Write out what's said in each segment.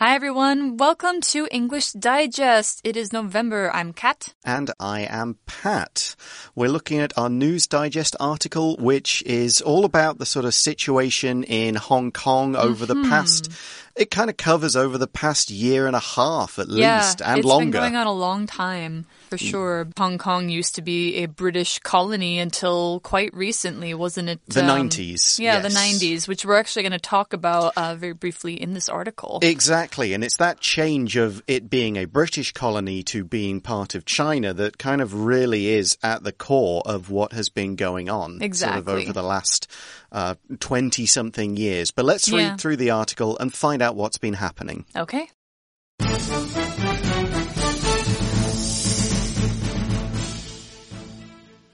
Hi everyone, welcome to English Digest. It is November. I'm Kat. And I am Pat. We're looking at our News Digest article, which is all about the sort of situation in Hong Kong over Mm-hmm. the past. It kind of covers over the past year and a half at yeah, least, and it's longer. been going on a long time for sure. Hong Kong used to be a British colony until quite recently, wasn't it? The Um, 90s, Yeah, the 90s, which we're actually going to talk about uh, very briefly in this article. Exactly, and it's that change of it being a British colony to being part of China that kind of really is at the core of what has been going on sort of Exactly. over the last uh, 20 something years. But let's read through the article and find out what's been happening. Okay.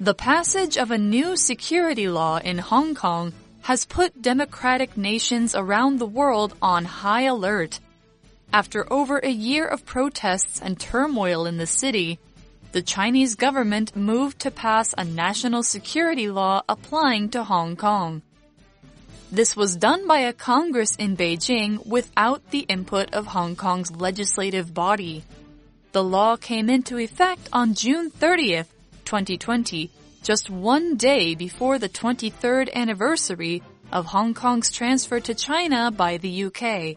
The passage of a new security law in Hong Kong has put democratic nations around the world on high alert. After over a year of protests and turmoil in the city, the Chinese government moved to pass a national security law applying to Hong Kong. This was done by a Congress in Beijing without the input of Hong Kong's legislative body. The law came into effect on June 30th, 2020, just one day before the 23rd anniversary of Hong Kong's transfer to China by the UK.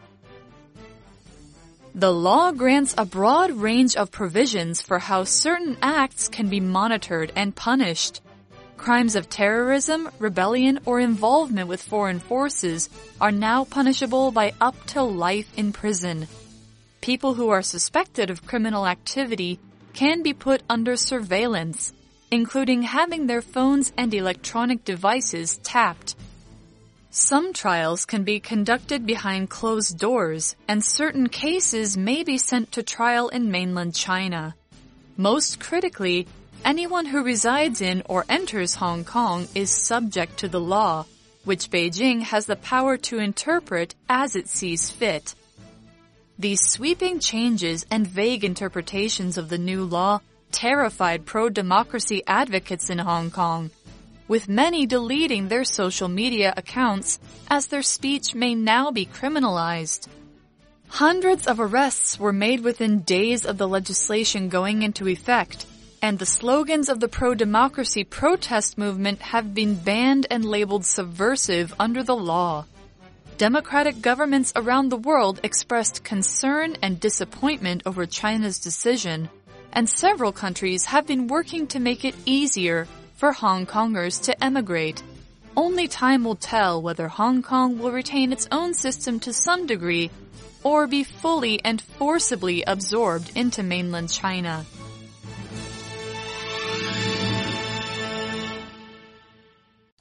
The law grants a broad range of provisions for how certain acts can be monitored and punished. Crimes of terrorism, rebellion, or involvement with foreign forces are now punishable by up to life in prison. People who are suspected of criminal activity can be put under surveillance, including having their phones and electronic devices tapped. Some trials can be conducted behind closed doors, and certain cases may be sent to trial in mainland China. Most critically, anyone who resides in or enters Hong Kong is subject to the law, which Beijing has the power to interpret as it sees fit. These sweeping changes and vague interpretations of the new law terrified pro-democracy advocates in Hong Kong, with many deleting their social media accounts as their speech may now be criminalized. Hundreds of arrests were made within days of the legislation going into effect, and the slogans of the pro-democracy protest movement have been banned and labeled subversive under the law. Democratic governments around the world expressed concern and disappointment over China's decision, and several countries have been working to make it easier for Hong Kongers to emigrate. Only time will tell whether Hong Kong will retain its own system to some degree or be fully and forcibly absorbed into mainland China.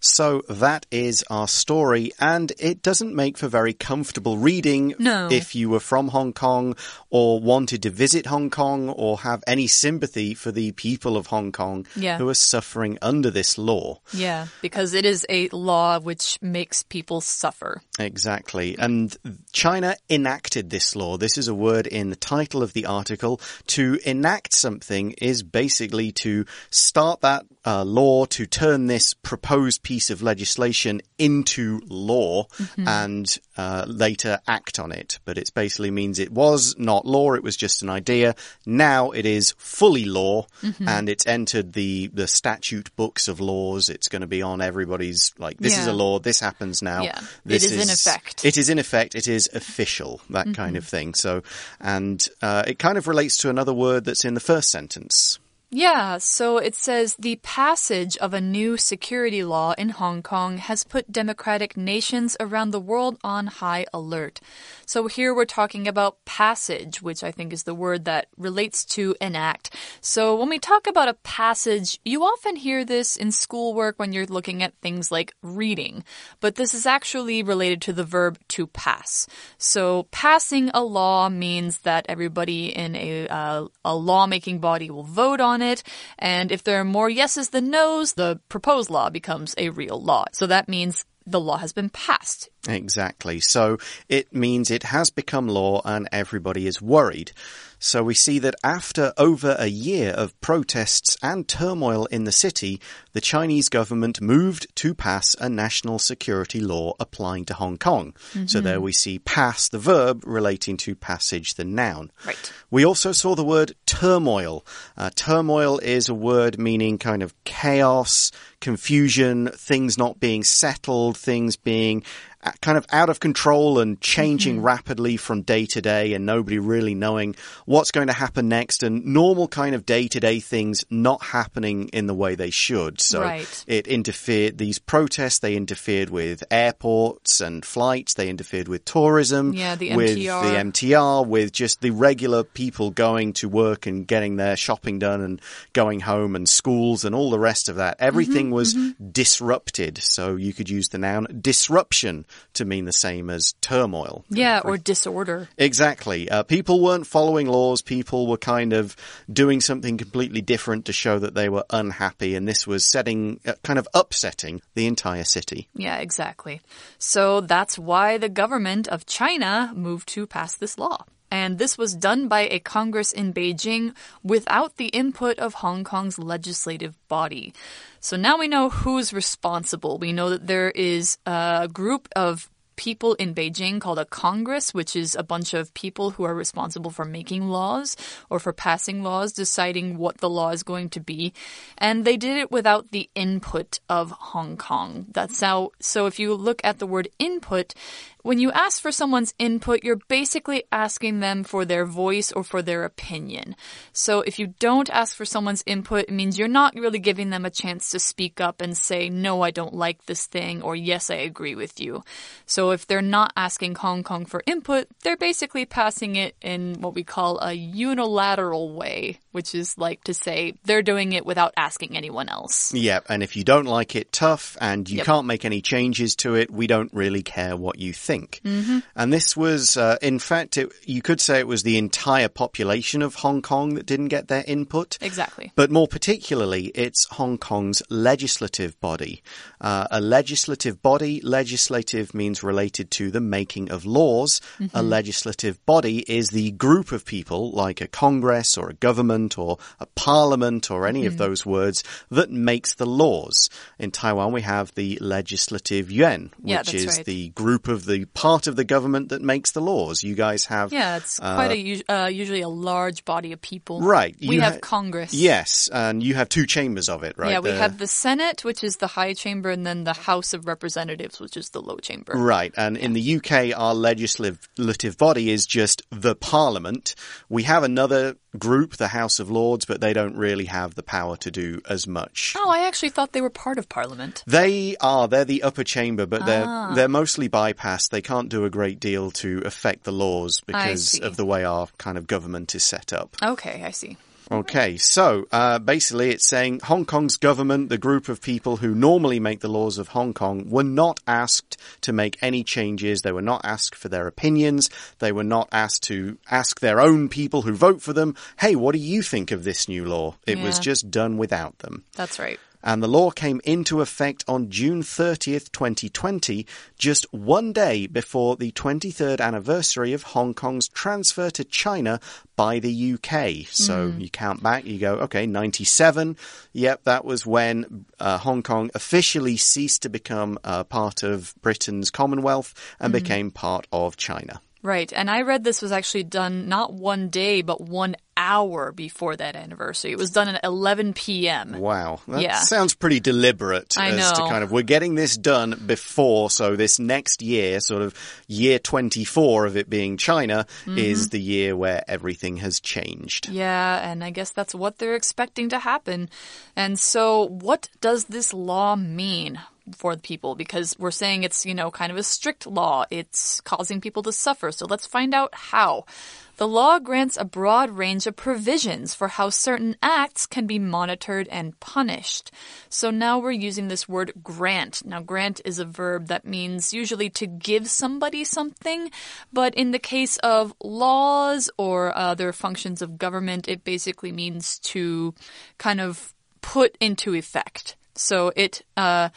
So that is our story, and it doesn't make for very comfortable reading No. if you were from Hong Kong or wanted to visit Hong Kong or have any sympathy for the people of Hong Kong Yeah. who are suffering under this law. Yeah, because it is a law which makes people suffer. Exactly. And China enacted this law. This is a word in the title of the article. To enact something is basically to start that uh, law, to turn this proposed piece of legislation into law and uh, later act on it. But it basically means it was not law, it was just an idea. Now it is fully law and it's entered the, the statute books of laws. It's going to be on everybody's, like, this is a law, this happens now. Yeah. It This is in effect. It is in effect. It is official. That kind of thing. So, and uh, it kind of relates to another word that's in the first sentence. Yeah, so it says the passage of a new security law in Hong Kong has put democratic nations around the world on high alert. So here we're talking about passage, which I think is the word that relates to enact. So when we talk about a passage, you often hear this in schoolwork when you're looking at things like reading, but this is actually related to the verb to pass. So passing a law means that everybody in a, uh, a lawmaking body will vote on it, and if there are more yeses than nos, the proposed law becomes a real law. So that means the law has been passed. Exactly. So it means it has become law and everybody is worried. So we see that after over a year of protests and turmoil in the city, the Chinese government moved to pass a national security law applying to Hong Kong. So there we see pass, the verb, relating to passage, the noun. Right. We also saw the word turmoil. Uh, turmoil is a word meaning kind of chaos, confusion, things not being settled, things being kind of out of control and changing rapidly from day to day and nobody really knowing what's going to happen next and normal kind of day to day things not happening in the way they should. So Right. it interfered, these protests, they interfered with airports and flights, they interfered with tourism, Yeah, the with MTR. the MTR, with just the regular people going to work and getting their shopping done and going home and schools and all the rest of that. Everything Mm-hmm, was disrupted. So you could use the noun disruption to mean the same as turmoil. Yeah, or disorder. Exactly. Uh, people weren't following laws. People were kind of doing something completely different to show that they were unhappy. And this was setting, uh, kind of upsetting the entire city. Yeah, exactly. So that's why the government of China moved to pass this law. And this was done by a Congress in Beijing without the input of Hong Kong's legislative body. So now we know who's responsible. We know that there is a group of people in Beijing called a Congress, which is a bunch of people who are responsible for making laws or for passing laws, deciding what the law is going to be. And they did it without the input of Hong Kong. That's how, so if you look at the word input, when you ask for someone's input, you're basically asking them for their voice or for their opinion. So if you don't ask for someone's input, it means you're not really giving them a chance to speak up and say, no, I don't like this thing, or yes, I agree with you. So if they're not asking Hong Kong for input, they're basically passing it in what we call a unilateral way, which is like to say they're doing it without asking anyone else. Yeah, and if you don't like it, tough, and you Yep. can't make any changes to it, we don't really care what you think. Mm-hmm. And this was, uh, in fact, it, you could say it was the entire population of Hong Kong that didn't get their input. Exactly. But more particularly, it's Hong Kong's legislative body. Uh, a legislative body, legislative means related to the making of laws. A legislative body is the group of people, like a congress or a government or a parliament or any of those words, that makes the laws. In Taiwan, we have the legislative yuan, which Yeah, is right. the group of the part of the government that makes the laws. You guys have Yeah, it's quite a uh, usually a large body of people. Right, We have ha- Congress. Yes, and you have two chambers of it, right? Yeah, we The- have the Senate, which is the high chamber, and then the House of Representatives, which is the low chamber. Right, and in the UK, our legislative body is just the Parliament. We have another group, the House of Lords, but they don't really have the power to do as much. Oh, I actually thought they were part of Parliament. They are, they're the upper chamber, but they're, Ah. they're mostly bypassed. They can't do a great deal to affect the laws because of the way our kind of government is set up. Okay, I see. Okay, so uh, basically it's saying Hong Kong's government, the group of people who normally make the laws of Hong Kong, were not asked to make any changes. They were not asked for their opinions. They were not asked to ask their own people who vote for them, hey, what do you think of this new law? It was just done without them. That's right. And the law came into effect on June 30th, 2020, just one day before the 23rd anniversary of Hong Kong's transfer to China by the UK. So you count back, you go, okay, 97. Yep, that was when uh, Hong Kong officially ceased to become uh, part of Britain's Commonwealth and became part of China. Right. And I read this was actually done not one day, but one hour before that anniversary. It was done at 11 p.m. Wow. That Yeah. sounds pretty deliberate I as to know. kind of we're getting this done before so this next year, sort of year 24 of it being China Mm-hmm. is the year where everything has changed. Yeah, and I guess that's what they're expecting to happen. And so, what does this law mean for the people? Because we're saying it's, you know, kind of a strict law. It's causing people to suffer. So let's find out how. The law grants a broad range of provisions for how certain acts can be monitored and punished. So now we're using this word grant. Now, grant is a verb that means usually to give somebody something, but in the case of laws or other functions of government, it basically means to kind of put into effect. So it, uh,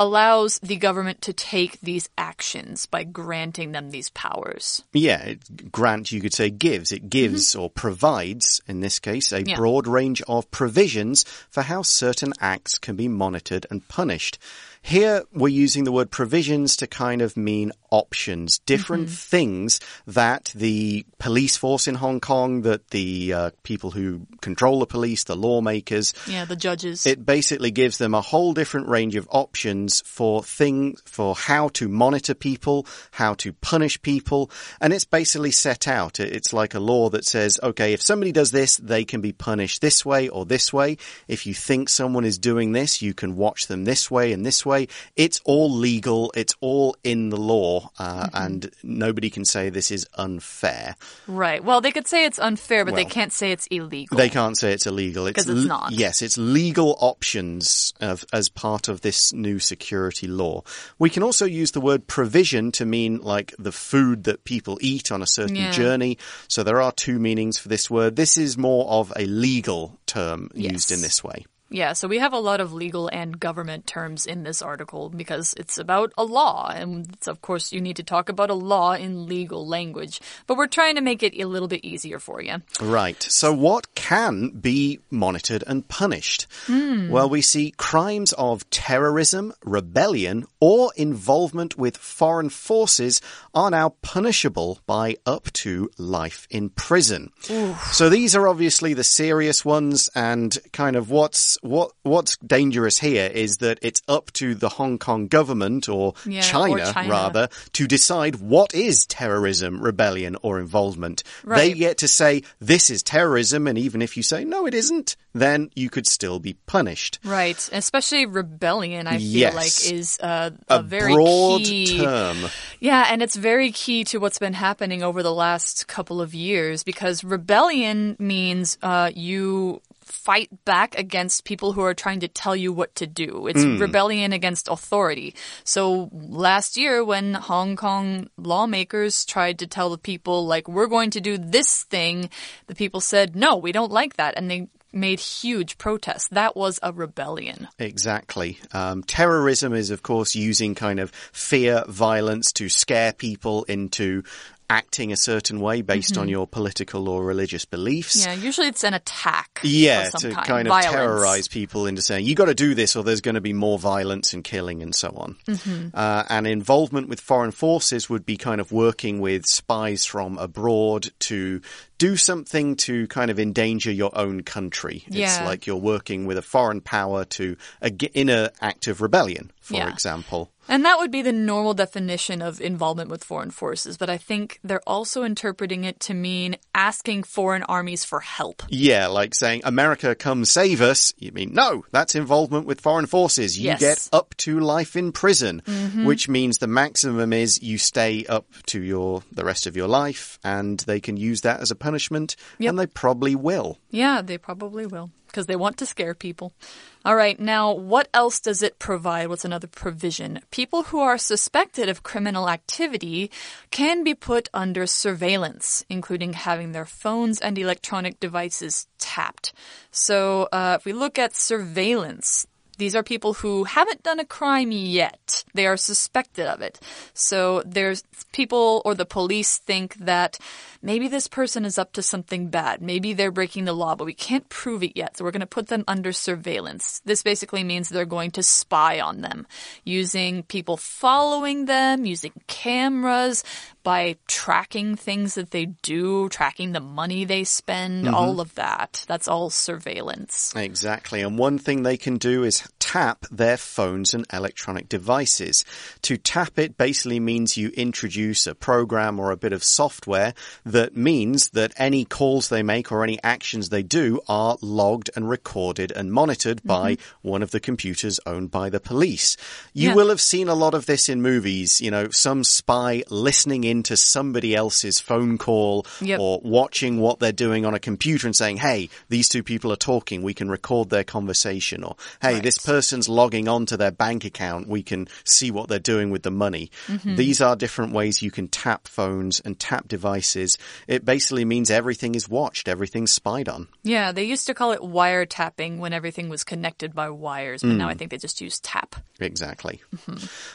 allows the government to take these actions by granting them these powers. Yeah, it, grant, you could say, gives. It gives mm-hmm. or provides, in this case, a Yeah. broad range of provisions for how certain acts can be monitored and punished. Here, we're using the word provisions to kind of mean options, different things that the police force in Hong Kong, that the uh, people who control the police, the lawmakers, Yeah, the judges. it basically gives them a whole different range of options for things, for how to monitor people, how to punish people. And it's basically set out. It's like a law that says, okay, if somebody does this, they can be punished this way or this way. If you think someone is doing this, you can watch them this way and this way. It's all legal. It's all in the law. Uh, and nobody can say this is unfair. right. Well, they could say it's unfair, but they can't say it's illegal. They can't say it's illegal. Because it's l- not. Yes, it's legal options of, as part of this new security law. We can also use the word provision to mean like the food that people eat on a certain Yeah. journey. So there are two meanings for this word. This is more of a legal term used in this way. Yeah, so we have a lot of legal and government terms in this article because it's about a law. And it's, of course, you need to talk about a law in legal language. But we're trying to make it a little bit easier for you. Right. So, what can be monitored and punished? Hmm. Well, we see crimes of terrorism, rebellion, or involvement with foreign forces are now punishable by up to life in prison. So, these are obviously the serious ones, and kind of what's what what's dangerous here is that it's up to the Hong Kong government or, Yeah, or China, China. rather to decide what is terrorism, rebellion, or involvement. They Right. get to say this is terrorism, and even if you say no, it isn't, then you could still be punished. Right. Especially rebellion, I feel Yes. like, is uh, a, A very broad key. term. Yeah, and it's very key to what's been happening over the last couple of years because rebellion means uh, you fight back against people who are trying to tell you what to do. It's rebellion against authority. So last year, when Hong Kong lawmakers tried to tell the people, like, we're going to do this thing, the people said, no, we don't like that. And they made huge protests. That was a rebellion. Exactly. Um, terrorism is, of course, using kind of fear, violence to scare people into acting a certain way based on your political or religious beliefs. Yeah, usually it's an attack. Yeah, to kind, kind of Violence. terrorize people into saying you got to do this, or there's going to be more violence and killing and so on. Mm-hmm. Uh, and involvement with foreign forces would be kind of working with spies from abroad to do something to kind of endanger your own country. Yeah. It's like you're working with a foreign power to in an act of rebellion, for Yeah. example. And that would be the normal definition of involvement with foreign forces, but I think they're also interpreting it to mean asking foreign armies for help. Yeah, like saying, America, come save us. You mean, no, that's involvement with foreign forces. You Yes. get up to life in prison, mm-hmm. which means the maximum is you stay up to your, the rest of your life and they can use that as a punishment Yep. and they probably will. Yeah, they probably will, because they want to scare people. All right, now what else does it provide? What's another provision? People who are suspected of criminal activity can be put under surveillance, including having their phones and electronic devices tapped. So, uh, if we look at surveillance, these are people who haven't done a crime yet. They are suspected of it. So there's people or the police think that maybe this person is up to something bad. Maybe they're breaking the law, but we can't prove it yet. So we're going to put them under surveillance. This basically means they're going to spy on them using people following them, using cameras, by tracking things that they do, tracking the money they spend, mm-hmm. all of that. That's all surveillance. Exactly. And one thing they can do is tap their phones and electronic devices. To tap it basically means you introduce a program or a bit of software that means that any calls they make or any actions they do are logged and recorded and monitored mm-hmm. by one of the computers owned by the police. You Yeah. will have seen a lot of this in movies, you know, some spy listening into somebody else's phone call Yep. or watching what they're doing on a computer and saying, hey, these two people are talking, we can record their conversation, or hey, this person's logging onto their bank account, we can see what they're doing with the money. Mm-hmm. These are different ways you can tap phones and tap devices. It basically means everything is watched, everything's spied on. Yeah, they used to call it wiretapping when everything was connected by wires, but now I think they just use tap. Exactly.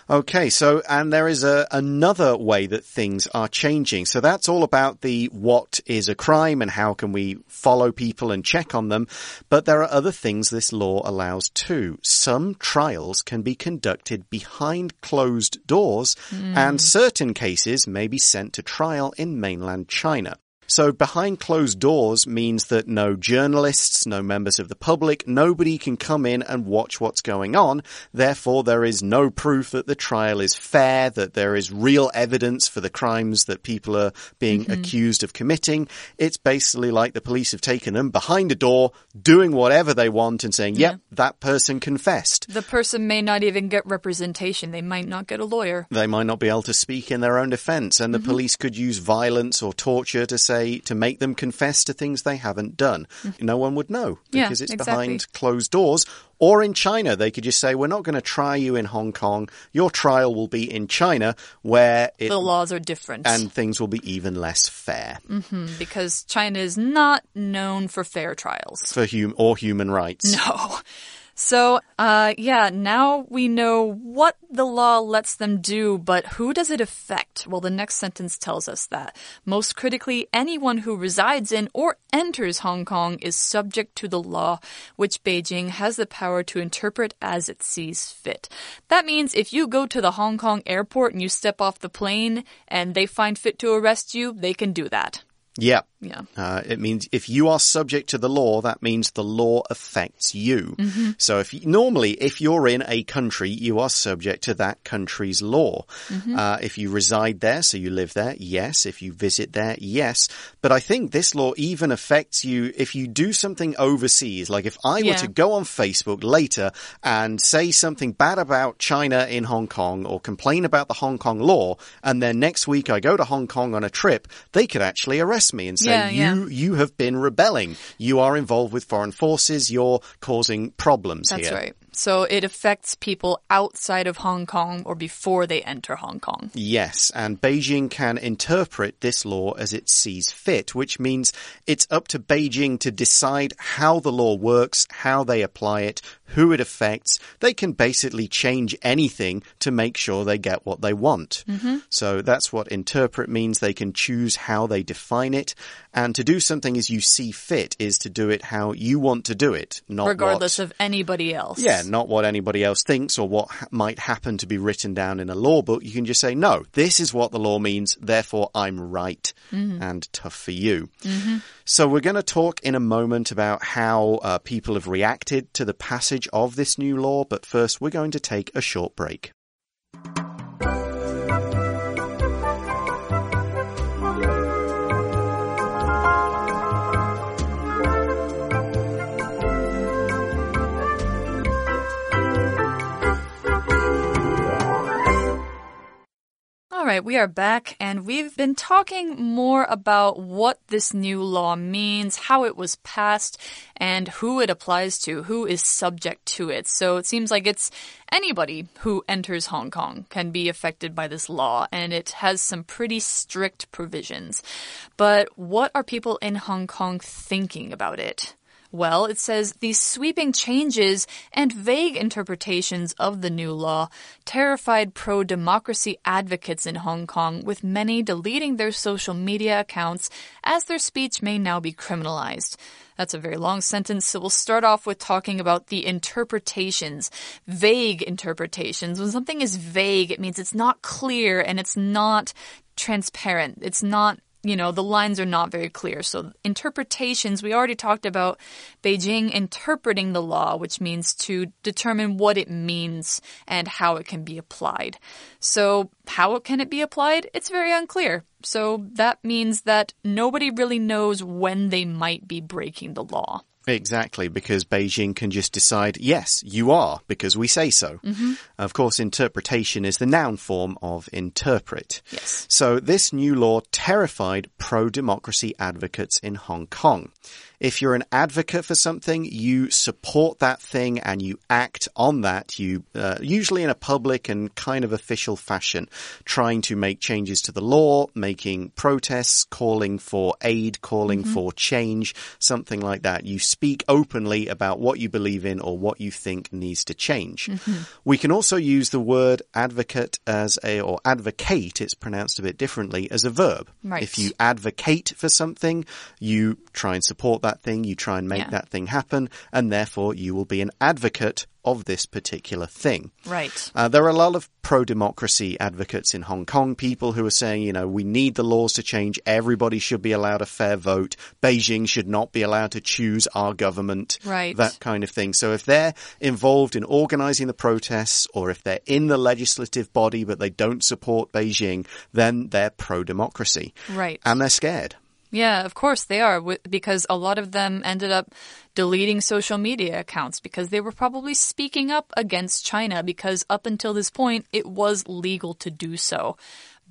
Okay, so and there is a another way that things are changing. So that's all about the what is a crime and how can we follow people and check on them. But there are other things this law allows too. Some trials can be conducted behind closed doors and hmm. certain cases may be sent to trial in mainland China. So behind closed doors means that no journalists, no members of the public, nobody can come in and watch what's going on. Therefore, there is no proof that the trial is fair, that there is real evidence for the crimes that people are being mm-hmm. accused of committing. It's basically like the police have taken them behind a door, doing whatever they want and saying, yep, that person confessed. The person may not even get representation. They might not get a lawyer. They might not be able to speak in their own defense, and the mm-hmm. police could use violence or torture to say to make them confess to things they haven't done. Mm. No one would know Yeah, because it's exactly. behind closed doors. Or in China, they could just say, "We're not going to try you in Hong Kong. Your trial will be in China, where it The laws are different. and things will be even less fair mm-hmm, because China is not known for fair trials. for hum or human rights." No. So, uh, yeah, now we know what the law lets them do, but who does it affect? Well, the next sentence tells us that. Most critically, anyone who resides in or enters Hong Kong is subject to the law, which Beijing has the power to interpret as it sees fit. That means if you go to the Hong Kong airport and you step off the plane and they find fit to arrest you, they can do that. Yeah. Yeah. Uh, it means if you are subject to the law, that means the law affects you. So if you, normally, if you're in a country, you are subject to that country's law. Uh, if you reside there, so you live there, yes. If you visit there, yes. But I think this law even affects you if you do something overseas. Like if I were to go on Facebook later and say something bad about China in Hong Kong or complain about the Hong Kong law, and then next week I go to Hong Kong on a trip, they could actually arrest me and say, Yeah, yeah. you, you have been rebelling. You are involved with foreign forces. You're causing problems That's here. right. So it affects people outside of Hong Kong or before they enter Hong Kong. Yes, and Beijing can interpret this law as it sees fit, which means it's up to Beijing to decide how the law works, how they apply it, who it affects. They can basically change anything to make sure they get what they want. Mm-hmm. So that's what interpret means. They can choose how they define it. And to do something as you see fit is to do it how you want to do it, not regardless what, of anybody else. yeah, not what anybody else thinks or what ha might happen to be written down in a law book. You can just say, no, this is what the law means, therefore I'm right and tough for you. So we're going to talk in a moment about how uh, people have reacted to the passage of this new law, but first we're going to take a short break. All right, we are back and we've been talking more about what this new law means, how it was passed, and who it applies to, who is subject to it. So it seems like it's anybody who enters Hong Kong can be affected by this law, and it has some pretty strict provisions. But what are people in Hong Kong thinking about it? Well, it says these sweeping changes and vague interpretations of the new law terrified pro democracy advocates in Hong Kong, with many deleting their social media accounts as their speech may now be criminalized. That's a very long sentence, so we'll start off with talking about the interpretations. Vague interpretations. When something is vague, it means it's not clear and it's not transparent. It's not you know, the lines are not very clear. So, interpretations, we already talked about Beijing interpreting the law, which means to determine what it means and how it can be applied. So, how can it be applied? It's very unclear. So, that means that nobody really knows when they might be breaking the law. Exactly, because Beijing can just decide, yes, you are, because we say so. Mm-hmm. Of course, interpretation is the noun form of interpret. Yes. So this new law terrified pro-democracy advocates in Hong Kong. If you're an advocate for something, you support that thing and you act on that. You uh, usually in a public and kind of official fashion, trying to make changes to the law, making protests, calling for aid, calling for change, something like that. You speak openly about what you believe in or what you think needs to change. We can also use the word advocate as a, or advocate, it's pronounced a bit differently, as a verb. Right. If you advocate for something, you try and support that thing, you try and make Yeah. that thing happen, and therefore you will be an advocate of this particular thing. Right. Uh, there are a lot of pro democracy advocates in Hong Kong, people who are saying, you know, we need the laws to change. Everybody should be allowed a fair vote. Beijing should not be allowed to choose our government. Right. That kind of thing. So if they're involved in organizing the protests or if they're in the legislative body but they don't support Beijing, then they're pro democracy. Right. And they're scared. Yeah, of course they are, because a lot of them ended up deleting social media accounts because they were probably speaking up against China because up until this point it was legal to do so.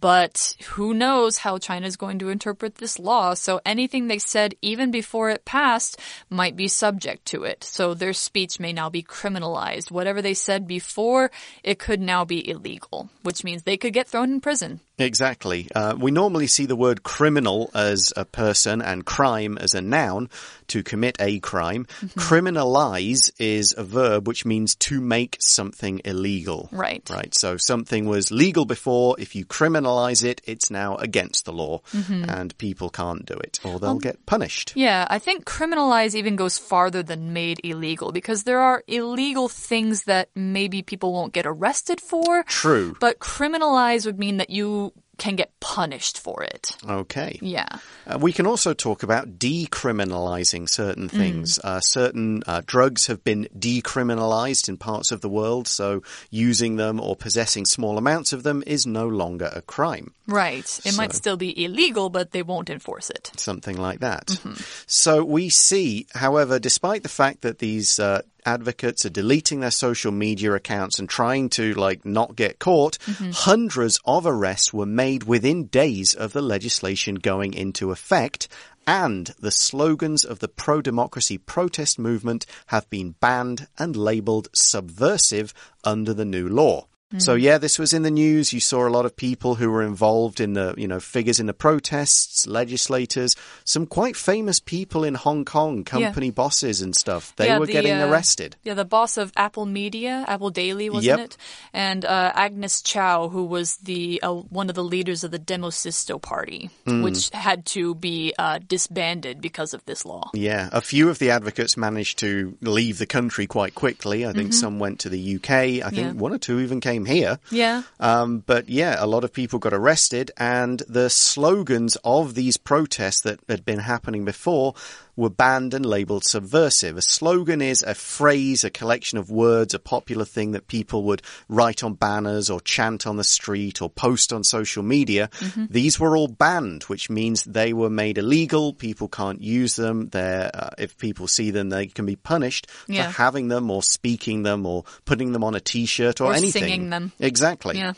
But who knows how China is going to interpret this law, so anything they said even before it passed might be subject to it. So their speech may now be criminalized. Whatever they said before, it could now be illegal, which means they could get thrown in prison. Exactly. Uh, we normally see the word criminal as a person and crime as a noun to commit a crime. Criminalize is a verb which means to make something illegal. Right. Right. So something was legal before. If you criminalize it, it's now against the law mm-hmm. and people can't do it or they'll um, get punished. Yeah, I think criminalize even goes farther than made illegal because there are illegal things that maybe people won't get arrested for. True. But criminalize would mean that you can get punished for it. Okay. Yeah. Uh, we can also talk about decriminalizing certain things. Uh, certain uh, drugs have been decriminalized in parts of the world, so using them or possessing small amounts of them is no longer a crime. Right. It might still be illegal, but they won't enforce it. Something like that. So we see, however, despite the fact that these uh, advocates are deleting their social media accounts and trying to like not get caught, mm-hmm. hundreds of arrests were made within days of the legislation going into effect. And the slogans of the pro democracy protest movement have been banned and labeled subversive under the new law. So yeah, this was in the news. You saw a lot of people who were involved in the, you know, figures in the protests, legislators, some quite famous people in Hong Kong, company bosses and stuff. They Yeah, were the, getting uh, arrested. Yeah, the boss of Apple Media, Apple Daily, wasn't Yep. it? And uh, Agnes Chow, who was the uh, one of the leaders of the Demosisto Party, Hmm. which had to be uh, disbanded because of this law. Yeah, a few of the advocates managed to leave the country quite quickly. I think some went to the UK. I think. Yeah. one or two even came here. Yeah. Um, but yeah, a lot of people got arrested, and the slogans of these protests that had been happening before were banned and labeled subversive. A slogan is a phrase, a collection of words, a popular thing that people would write on banners or chant on the street or post on social media. These were all banned, which means they were made illegal. People can't use them. They're, uh, if people see them, they can be punished Yeah. for having them or speaking them or putting them on a t-shirt or, Or anything. singing them. Exactly. Yeah.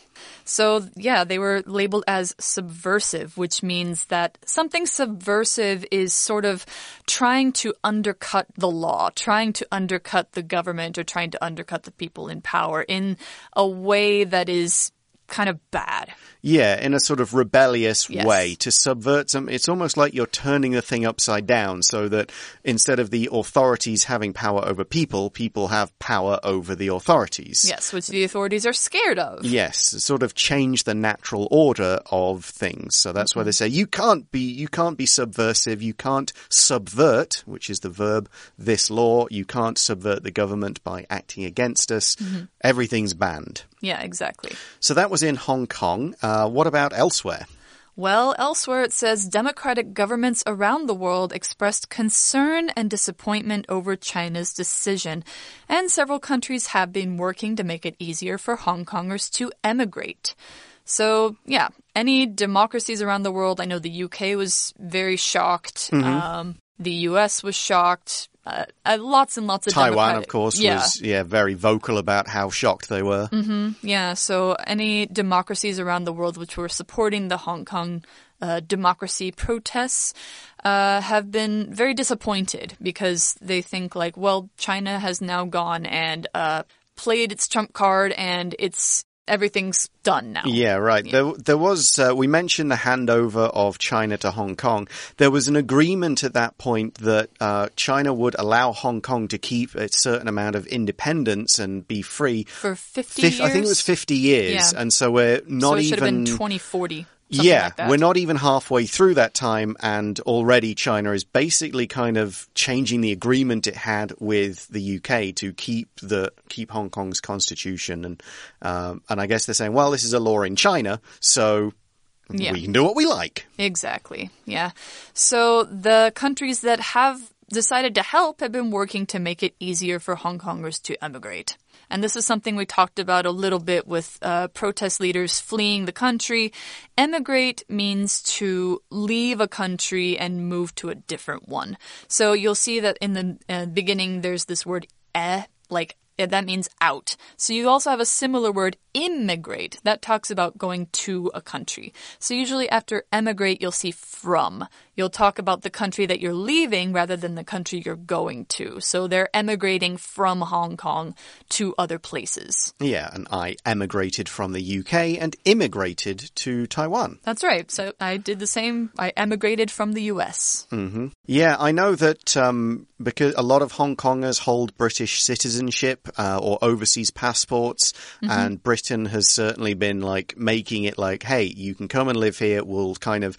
So, yeah, they were labeled as subversive, which means that something subversive is sort of trying to undercut the law, trying to undercut the government, or trying to undercut the people in power in a way that is kind of bad. Yeah, in a sort of rebellious Yes. way to subvert some. It's almost like you're turning the thing upside down so that instead of the authorities having power over people, people have power over the authorities. Yes, which the authorities are scared of. Yes, sort of change the natural order of things. So that's why they say you can't be you can't be subversive, you can't subvert, which is the verb this law, you can't subvert the government by acting against us. Everything's banned. Yeah, exactly. So that was in Hong Kong. Uh, what about elsewhere? Well, elsewhere it says democratic governments around the world expressed concern and disappointment over China's decision, and several countries have been working to make it easier for Hong Kongers to emigrate. So, yeah, any democracies around the world, I know the UK was very shocked, um, the US was shocked, uh, uh, lots and lots of Taiwan, of course, yeah. was yeah very vocal about how shocked they were. Mm -hmm. Yeah, so any democracies around the world which were supporting the Hong Kong uh, democracy protests uh, have been very disappointed because they think like, well, China has now gone and uh, played its trump card and it's everything's done now. Yeah, right. There, there was, uh, we mentioned the handover of China to Hong Kong. There was an agreement at that point that uh, China would allow Hong Kong to keep a certain amount of independence and be free. For 50 Fif- years? I think it was 50 years. Yeah. And so we're not so it should have even. been 2040. Something Yeah, like we're not even halfway through that time, and already China is basically kind of changing the agreement it had with the UK to keep the keep Hong Kong's constitution, and um, and I guess they're saying, well, this is a law in China, so Yeah. we can do what we like. Exactly. Yeah. So the countries that have decided to help have been working to make it easier for Hong Kongers to emigrate. And this is something we talked about a little bit with uh, protest leaders fleeing the country. Emigrate means to leave a country and move to a different one. So you'll see that in the uh, beginning there's this word eh, like eh, that means out. So you also have a similar word immigrate that talks about going to a country. So usually after emigrate, you'll see from. You'll talk about the country that you're leaving rather than the country you're going to. So they're emigrating from Hong Kong to other places. Yeah, and I emigrated from the UK and immigrated to Taiwan. That's right. So I did the same. I emigrated from the US. Yeah, I know that um, because a lot of Hong Kongers hold British citizenship uh, or overseas passports, and Britain has certainly been like making it like, hey, you can come and live here. We'll kind of,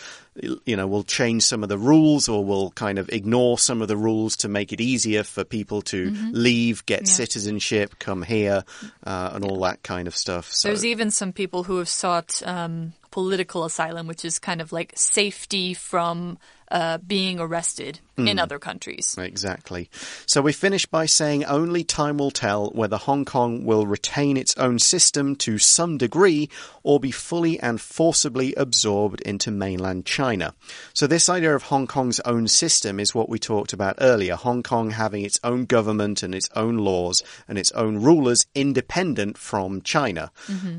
you know, we'll change some of the rules, or we'll kind of ignore some of the rules to make it easier for people to leave, get citizenship, come here, uh, and all that kind of stuff. So. There's even some people who have sought um, political asylum, which is kind of like safety from uh, being arrested in other countries. Exactly. So we finish by saying only time will tell whether Hong Kong will retain its own system to some degree or be fully and forcibly absorbed into mainland China. So this idea of Hong Kong's own system is what we talked about earlier. Hong Kong having its own government and its own laws and its own rulers independent from China.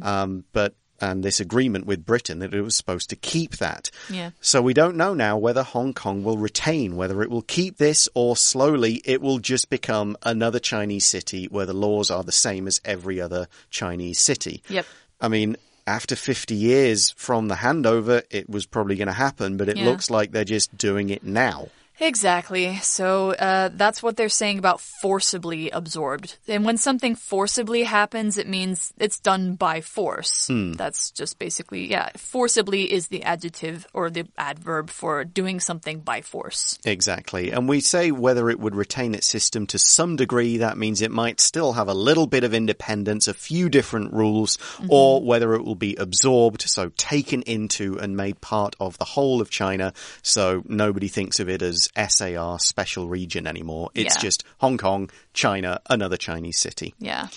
Um, but and this agreement with Britain that it was supposed to keep that. Yeah. So we don't know now whether Hong Kong will retain, whether it will keep this or slowly it will just become another Chinese city where the laws are the same as every other Chinese city. Yep. I mean, after 50 years from the handover, it was probably going to happen, but it Yeah. looks like they're just doing it now. Exactly. So uh, that's what they're saying about forcibly absorbed. And when something forcibly happens, it means it's done by force. That's just basically, yeah, forcibly is the adjective or the adverb for doing something by force. Exactly. And we say whether it would retain its system to some degree, that means it might still have a little bit of independence, a few different rules, or whether it will be absorbed, so taken into and made part of the whole of China, so nobody thinks of it as SAR special region anymore. It's Yeah. just Hong Kong, China, another Chinese city. Yeah.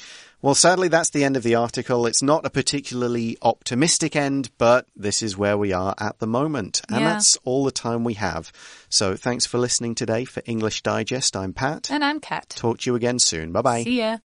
Well, sadly, that's the end of the article. It's not a particularly optimistic end, but this is where we are at the moment. And Yeah. that's all the time we have. So thanks for listening today for English Digest. I'm Pat. And I'm Kat. Talk to you again soon. Bye bye. See ya.